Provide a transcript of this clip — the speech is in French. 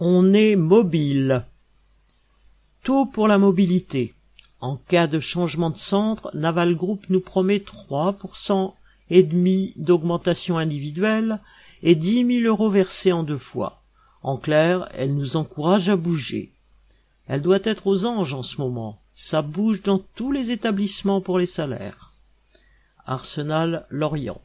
On est mobile. Taux pour la mobilité. En cas de changement de centre, Naval Group nous promet 3% et demi d'augmentation individuelle et 10 000 euros versés en deux fois. En clair, elle nous encourage à bouger. Elle doit être aux anges en ce moment. Ça bouge dans tous les établissements pour les salaires. Arsenal Lorient.